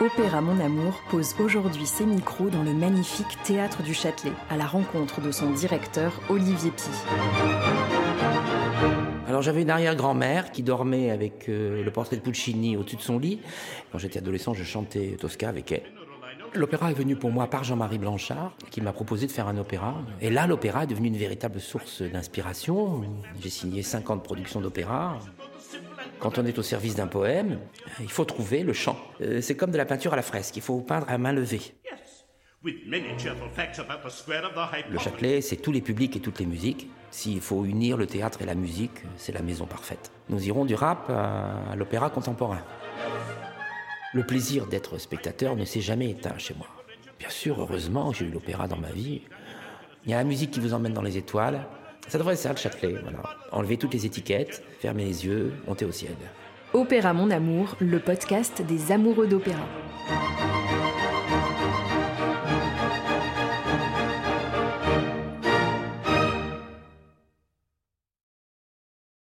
Opéra Mon Amour pose aujourd'hui ses micros dans le magnifique Théâtre du Châtelet, à la rencontre de son directeur Olivier Pi. Alors j'avais une arrière-grand-mère qui dormait avec euh, le portrait de Puccini au-dessus de son lit. Quand j'étais adolescent, je chantais Tosca avec elle. L'opéra est venu pour moi par Jean-Marie Blanchard, qui m'a proposé de faire un opéra. Et là, l'opéra est devenu une véritable source d'inspiration. J'ai signé 50 productions d'opéra. Quand on est au service d'un poème, il faut trouver le chant. Euh, c'est comme de la peinture à la fresque, il faut peindre à main levée. Le Châtelet, c'est tous les publics et toutes les musiques. S'il faut unir le théâtre et la musique, c'est la maison parfaite. Nous irons du rap à l'opéra contemporain. Le plaisir d'être spectateur ne s'est jamais éteint chez moi. Bien sûr, heureusement, j'ai eu l'opéra dans ma vie. Il y a la musique qui vous emmène dans les étoiles. Ça devrait être ça, le Châtelet. Voilà. Enlever toutes les étiquettes, fermer les yeux, monter au ciel. Opéra Mon Amour, le podcast des amoureux d'opéra.